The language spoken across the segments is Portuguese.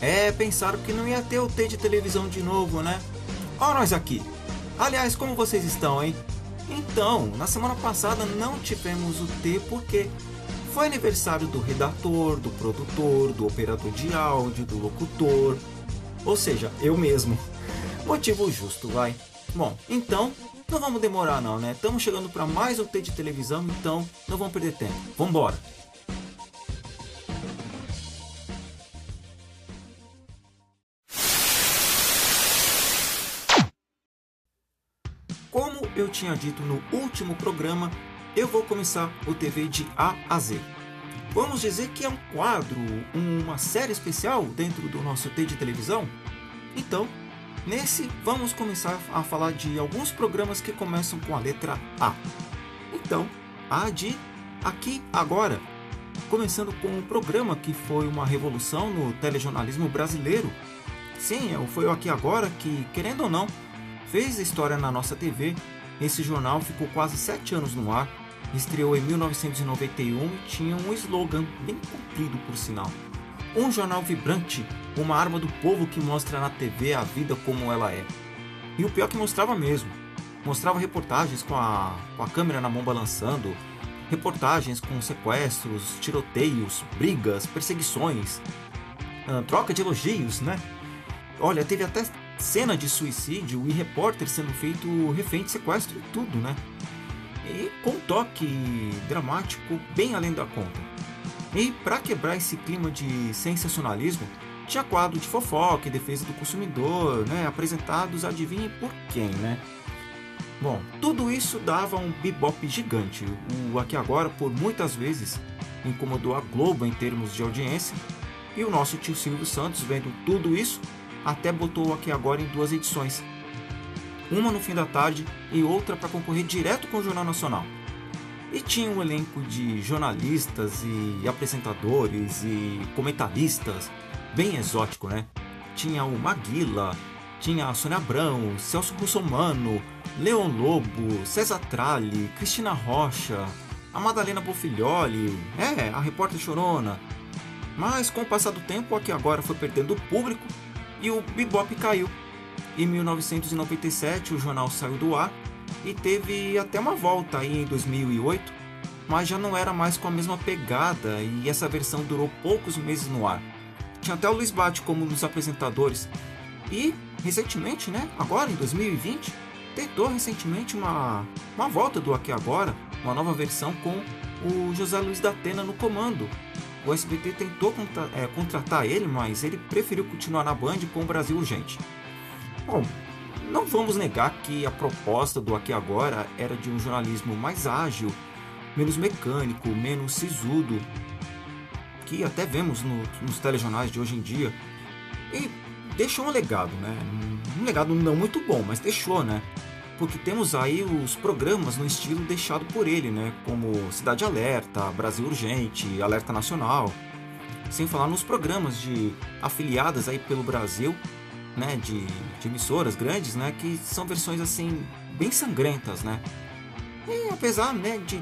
É, pensaram que não ia ter o T de televisão de novo, né? Ó nós aqui. Aliás, como vocês estão, hein? Então, na semana passada não tivemos o T porque foi aniversário do redator, do produtor, do operador de áudio, do locutor. Ou seja, eu mesmo. Motivo justo, vai. Bom, então, não vamos demorar não, né? Estamos chegando para mais um T de televisão, então não vamos perder tempo. Vambora! Eu tinha dito no último programa, eu vou começar o TV de A a Z. Vamos dizer que é um quadro, uma série especial dentro do nosso T de televisão? Então, nesse vamos começar a falar de alguns programas que começam com a letra A. Então, A de Aqui Agora. Começando com um programa que foi uma revolução no telejornalismo brasileiro. Sim, é foi o Aqui Agora que, querendo ou não, fez história na nossa TV. Esse jornal ficou quase sete anos no ar, estreou em 1991 e tinha um slogan bem comprido por sinal. Um jornal vibrante, uma arma do povo que mostra na TV a vida como ela é. E o pior é que mostrava mesmo. Mostrava reportagens com a, com a câmera na mão balançando, reportagens com sequestros, tiroteios, brigas, perseguições, ah, troca de elogios, né? Olha, teve até cena de suicídio e repórter sendo feito refém de sequestro e tudo, né? E com um toque dramático bem além da conta. E para quebrar esse clima de sensacionalismo, tinha quadro de fofoca e defesa do consumidor, né? Apresentados adivinhe por quem, né? Bom, tudo isso dava um bebop gigante. O Aqui Agora, por muitas vezes, incomodou a Globo em termos de audiência. E o nosso tio Silvio Santos, vendo tudo isso, até botou aqui agora em duas edições. Uma no fim da tarde e outra para concorrer direto com o Jornal Nacional. E tinha um elenco de jornalistas e apresentadores e comentaristas, bem exótico, né? Tinha o Maguila, tinha a Sônia Abrão, Celso Russomano, Leon Lobo, César Tralli, Cristina Rocha, a Madalena Bofiglioli, é, a repórter Chorona. Mas com o passar do tempo, aqui agora foi perdendo o público e o bebop caiu. Em 1997 o jornal saiu do ar e teve até uma volta aí em 2008, mas já não era mais com a mesma pegada e essa versão durou poucos meses no ar. Tinha até o Luiz Bate como um dos apresentadores e recentemente, né, agora em 2020, tentou recentemente uma, uma volta do Aqui Agora, uma nova versão com o José Luiz da Atena no comando, o SBT tentou contra, é, contratar ele, mas ele preferiu continuar na Band com o Brasil Urgente. Bom, não vamos negar que a proposta do Aqui Agora era de um jornalismo mais ágil, menos mecânico, menos sisudo, que até vemos no, nos telejornais de hoje em dia. E deixou um legado, né? Um legado não muito bom, mas deixou, né? Porque temos aí os programas no estilo deixado por ele, né? Como Cidade Alerta, Brasil Urgente, Alerta Nacional. Sem falar nos programas de afiliadas aí pelo Brasil, né? De, de emissoras grandes, né? Que são versões assim bem sangrentas, né? E apesar, né? De,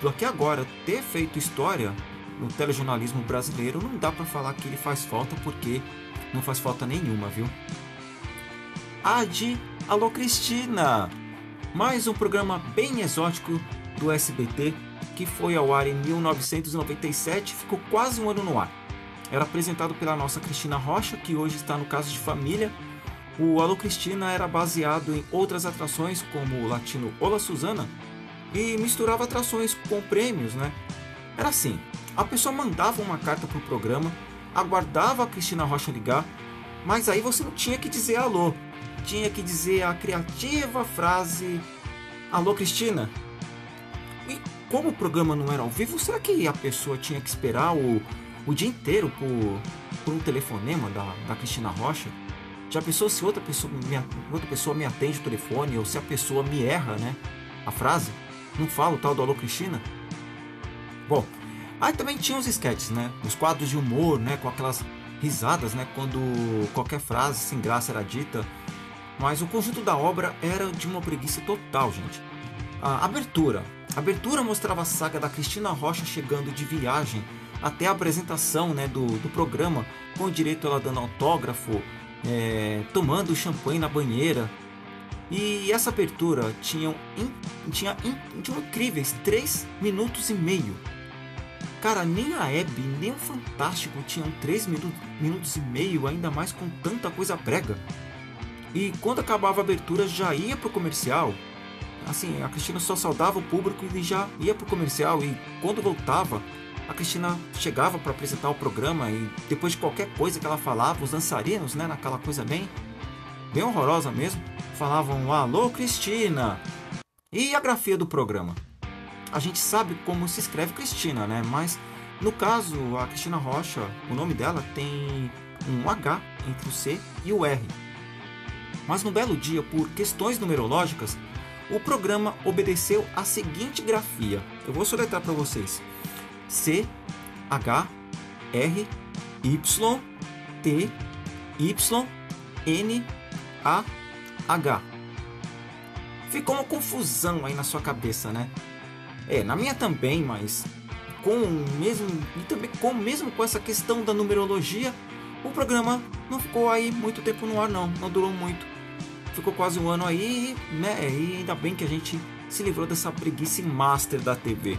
de aqui agora ter feito história no telejornalismo brasileiro, não dá para falar que ele faz falta porque não faz falta nenhuma, viu? A de Alô Cristina! Mais um programa bem exótico do SBT que foi ao ar em 1997 e ficou quase um ano no ar. Era apresentado pela nossa Cristina Rocha, que hoje está no Caso de Família. O Alô Cristina era baseado em outras atrações, como o latino Olá Susana, e misturava atrações com prêmios, né? Era assim: a pessoa mandava uma carta pro programa, aguardava a Cristina Rocha ligar, mas aí você não tinha que dizer alô, tinha que dizer a criativa frase: Alô, Cristina? E como o programa não era ao vivo, será que a pessoa tinha que esperar o, o dia inteiro por, por um telefonema da, da Cristina Rocha? Já pensou se outra pessoa, me, outra pessoa me atende o telefone ou se a pessoa me erra, né? A frase? Não fala o tal do Alô Cristina? Bom, aí também tinha os sketches, né? Os quadros de humor, né? Com aquelas risadas, né? Quando qualquer frase sem graça era dita mas o conjunto da obra era de uma preguiça total, gente. A abertura. A abertura mostrava a saga da Cristina Rocha chegando de viagem até a apresentação né, do, do programa, com direito ela dando autógrafo, é, tomando champanhe na banheira. E essa abertura tinha, in, tinha, in, tinha incríveis 3 minutos e meio. Cara, nem a Hebe, nem o Fantástico tinham 3 minutos, minutos e meio, ainda mais com tanta coisa prega. E quando acabava a abertura já ia pro comercial. Assim, a Cristina só saudava o público e já ia pro comercial. E quando voltava, a Cristina chegava para apresentar o programa e depois de qualquer coisa que ela falava, os dançarinos, né, naquela coisa bem, bem horrorosa mesmo, falavam: Alô, Cristina! E a grafia do programa? A gente sabe como se escreve Cristina, né? Mas no caso, a Cristina Rocha, o nome dela tem um H entre o C e o R. Mas no belo dia, por questões numerológicas, o programa obedeceu a seguinte grafia. Eu vou soletrar para vocês: C H R Y T Y N A H. Ficou uma confusão aí na sua cabeça, né? É, na minha também, mas com mesmo e também com mesmo com essa questão da numerologia, o programa não ficou aí muito tempo no ar não, não durou muito. Ficou quase um ano aí, né? E ainda bem que a gente se livrou dessa preguiça master da TV.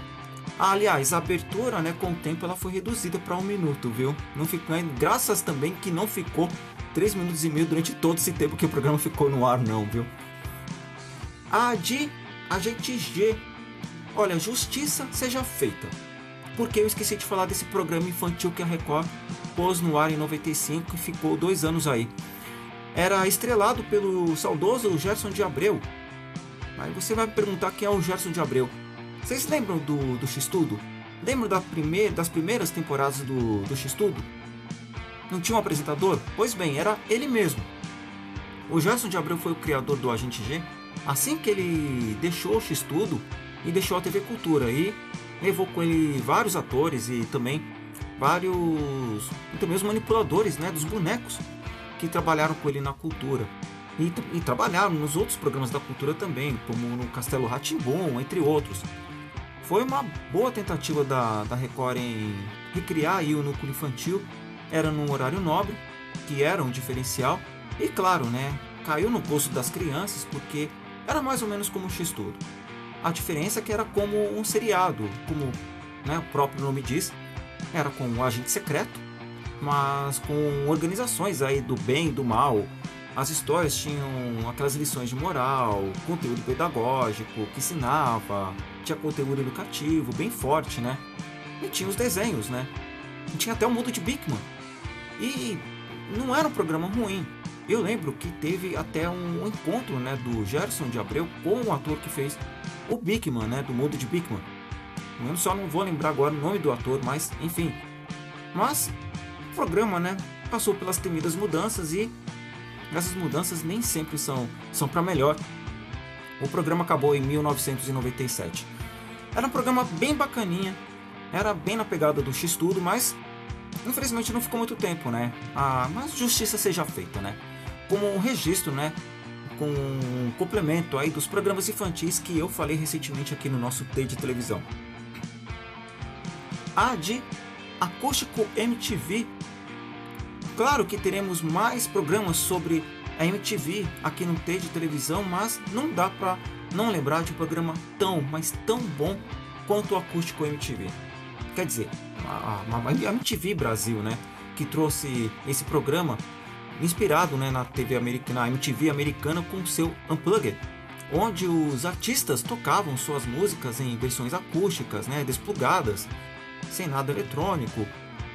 Aliás, a abertura, né, com o tempo ela foi reduzida para um minuto, viu? Não ficou, graças também que não ficou 3 minutos e meio durante todo esse tempo que o programa ficou no ar, não, viu? A de Agente G Olha, justiça seja feita. Porque eu esqueci de falar desse programa infantil que a Record pôs no ar em 95 e ficou dois anos aí. Era estrelado pelo saudoso Gerson de Abreu. Aí você vai me perguntar quem é o Gerson de Abreu. Vocês lembram do, do X-Tudo? Lembram da primeir, das primeiras temporadas do, do X-Tudo? Não tinha um apresentador? Pois bem, era ele mesmo. O Gerson de Abreu foi o criador do Agente G. Assim que ele deixou o X-Tudo, e deixou a TV Cultura e levou com ele vários atores e também vários também os manipuladores né, dos bonecos que trabalharam com ele na cultura e, e trabalharam nos outros programas da cultura também, como no Castelo Ratimbom, entre outros. Foi uma boa tentativa da, da Record em recriar o núcleo infantil, era num horário nobre, que era um diferencial, e claro, né, caiu no gosto das crianças porque era mais ou menos como o X-Tudo. A diferença é que era como um seriado, como né, o próprio nome diz, era com um agente secreto, mas com organizações aí do bem e do mal. As histórias tinham aquelas lições de moral, conteúdo pedagógico que ensinava, tinha conteúdo educativo bem forte, né? E tinha os desenhos, né? E tinha até o mundo de Bigman. E não era um programa ruim. Eu lembro que teve até um encontro né, do Gerson de Abreu com o ator que fez o Bigman, né, do mundo de Bigman. Eu só não vou lembrar agora o nome do ator, mas enfim. Mas o programa, né, passou pelas temidas mudanças e essas mudanças nem sempre são, são para melhor. O programa acabou em 1997. Era um programa bem bacaninha, era bem na pegada do X-Tudo, mas infelizmente não ficou muito tempo, né? Ah, mas justiça seja feita, né? Como um registro, né? com um complemento aí dos programas infantis que eu falei recentemente aqui no nosso T de televisão. A de Acústico MTV. Claro que teremos mais programas sobre a MTV aqui no T de televisão, mas não dá para não lembrar de um programa tão, mas tão bom quanto o Acústico MTV. Quer dizer, a, a, a MTV Brasil, né, que trouxe esse programa inspirado né, na TV americana, na MTV americana com seu Unplugged, onde os artistas tocavam suas músicas em versões acústicas, né, desplugadas, sem nada eletrônico.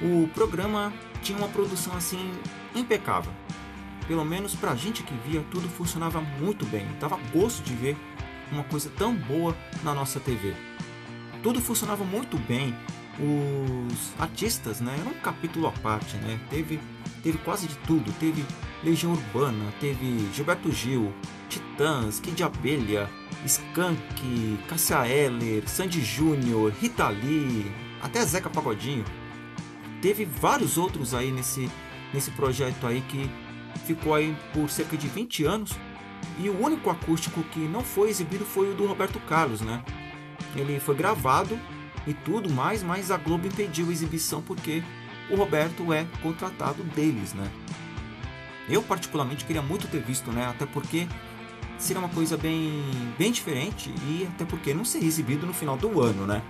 O programa tinha uma produção assim impecável. Pelo menos pra gente que via, tudo funcionava muito bem. Dava gosto de ver uma coisa tão boa na nossa TV. Tudo funcionava muito bem. Os artistas, né, era um capítulo à parte, né? Teve teve quase de tudo. Teve Legião Urbana, teve Gilberto Gil, Titãs, Kid Abelha, Skank, Cassia Eller, Sandy Júnior, Rita Lee, até Zeca Pagodinho. Teve vários outros aí nesse, nesse projeto aí que ficou aí por cerca de 20 anos. E o único acústico que não foi exibido foi o do Roberto Carlos, né? Ele foi gravado e tudo mais, mas a Globo impediu a exibição porque o Roberto é contratado deles, né? Eu particularmente queria muito ter visto, né? Até porque seria uma coisa bem, bem diferente e até porque não seria exibido no final do ano, né?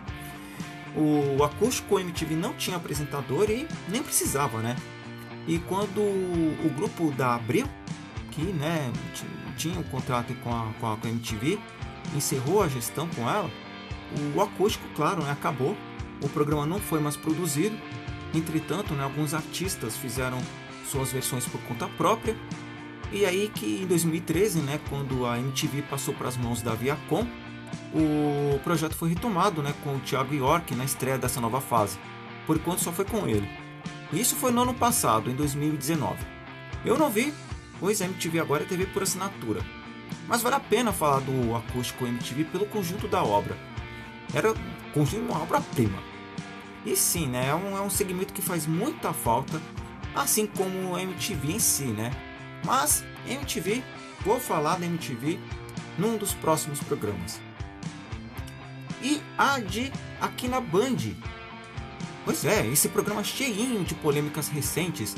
O acústico MTV não tinha apresentador e nem precisava, né? E quando o grupo da Abril, que né, tinha um contrato com a, com a, MTV, encerrou a gestão com ela, o acústico, claro, né, acabou. O programa não foi mais produzido. Entretanto, né, alguns artistas fizeram suas versões por conta própria. E aí que em 2013, né, quando a MTV passou para as mãos da Viacom, o projeto foi retomado né, com o Thiago York na estreia dessa nova fase. Por enquanto só foi com ele. Isso foi no ano passado, em 2019. Eu não vi, pois a MTV agora é TV por assinatura. Mas vale a pena falar do acústico MTV pelo conjunto da obra. Era conjunto uma obra-prima. E sim, né, é um, é um segmento que faz muita falta, assim como o MTV em si, né? Mas MTV, vou falar da MTV num dos próximos programas. E a de aqui na Band, Pois é, esse programa cheinho de polêmicas recentes.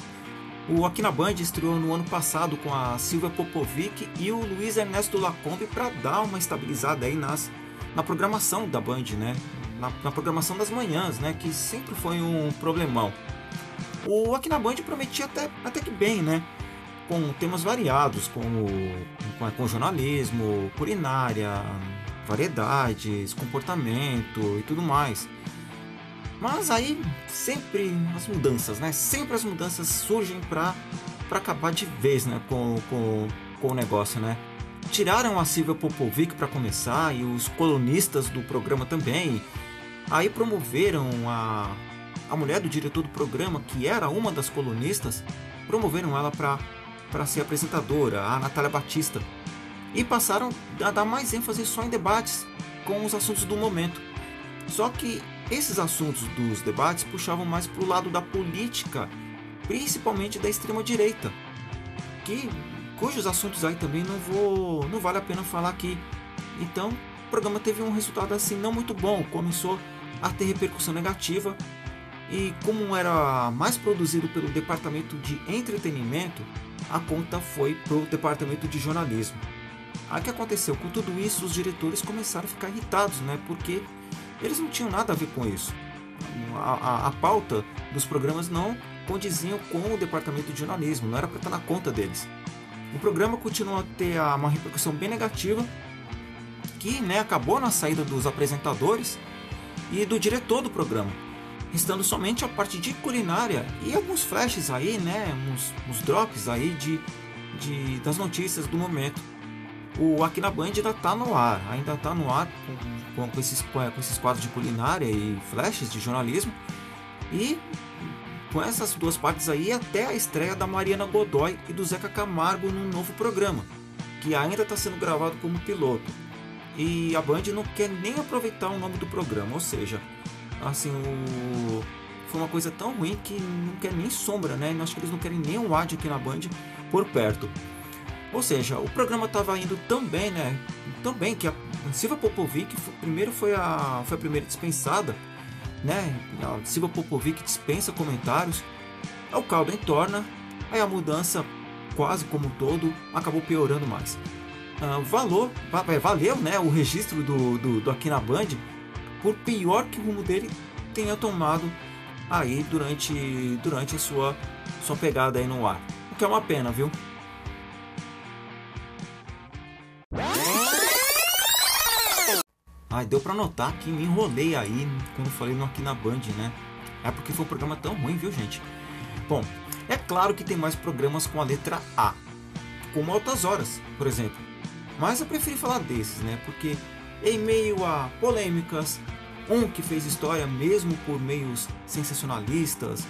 O Aqui na Band estreou no ano passado com a Silvia Popovic e o Luiz Ernesto Lacombe para dar uma estabilizada aí nas, na programação da Band, né? Na, na, programação das manhãs, né? Que sempre foi um problemão. O Aqui na Band prometia até, até que bem, né? Com temas variados, como com, com jornalismo, culinária, variedades, comportamento e tudo mais. Mas aí sempre as mudanças, né? Sempre as mudanças surgem para para acabar de vez, né, com, com, com o negócio, né? Tiraram a Silvia Popovic para começar e os colunistas do programa também. Aí promoveram a a mulher do diretor do programa, que era uma das colunistas, promoveram ela para para ser apresentadora, a Natália Batista. E passaram a dar mais ênfase só em debates com os assuntos do momento. Só que esses assuntos dos debates puxavam mais para o lado da política, principalmente da extrema direita, que cujos assuntos aí também não vou, não vale a pena falar aqui. Então, o programa teve um resultado assim não muito bom, começou a ter repercussão negativa e como era mais produzido pelo departamento de entretenimento, a conta foi para o departamento de jornalismo. Aí que aconteceu? Com tudo isso, os diretores começaram a ficar irritados, né? Porque eles não tinham nada a ver com isso. A, a, a pauta dos programas não condiziam com o departamento de jornalismo, não era para estar na conta deles. O programa continuou a ter uma repercussão bem negativa, que né, acabou na saída dos apresentadores e do diretor do programa, restando somente a parte de culinária e alguns flashes aí, né, uns, uns drops aí de, de, das notícias do momento o Aqui na Band ainda está no ar, ainda está no ar com, com, com, esses, com esses quadros de culinária e flashes de jornalismo. E com essas duas partes aí até a estreia da Mariana Godoy e do Zeca Camargo num novo programa, que ainda está sendo gravado como piloto. E a Band não quer nem aproveitar o nome do programa, ou seja, assim, o... foi uma coisa tão ruim que não quer nem sombra, né? Acho que eles não querem nem um ad aqui na Band por perto. Ou seja, o programa estava indo tão bem, né? Tão bem que a Silva Popovic primeiro foi a, foi a primeira dispensada, né? A Silva Popovic dispensa comentários, o caldo entorna, aí a mudança quase como um todo acabou piorando mais. Uh, valor, é, valeu né, o registro do, do, do Aqui na Band, por pior que o rumo dele tenha tomado aí durante, durante a sua, sua pegada aí no ar. O que é uma pena, viu? Ai, deu pra notar que me enrolei aí quando falei no aqui na Band, né? É porque foi um programa tão ruim, viu, gente? Bom, é claro que tem mais programas com a letra A, como Altas Horas, por exemplo. Mas eu preferi falar desses, né? Porque em meio a polêmicas, um que fez história mesmo por meios sensacionalistas,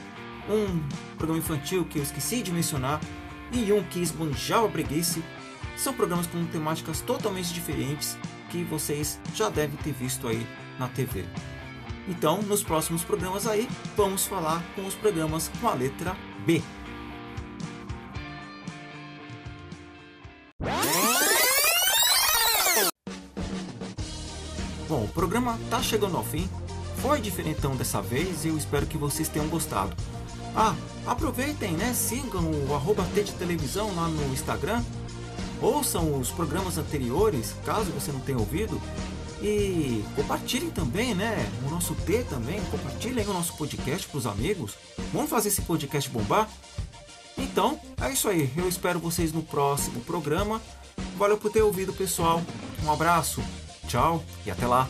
um programa infantil que eu esqueci de mencionar e um que esbanjava preguiça, são programas com temáticas totalmente diferentes que vocês já devem ter visto aí na TV. Então, nos próximos programas aí, vamos falar com os programas com a letra B. Bom, o programa tá chegando ao fim. foi diferentão dessa vez e eu espero que vocês tenham gostado. Ah, aproveitem, né? Sigam o arroba de televisão lá no Instagram. Ouçam os programas anteriores, caso você não tenha ouvido. E compartilhem também, né? O nosso T também. Compartilhem o nosso podcast para os amigos. Vamos fazer esse podcast bombar? Então, é isso aí. Eu espero vocês no próximo programa. Valeu por ter ouvido, pessoal. Um abraço, tchau e até lá.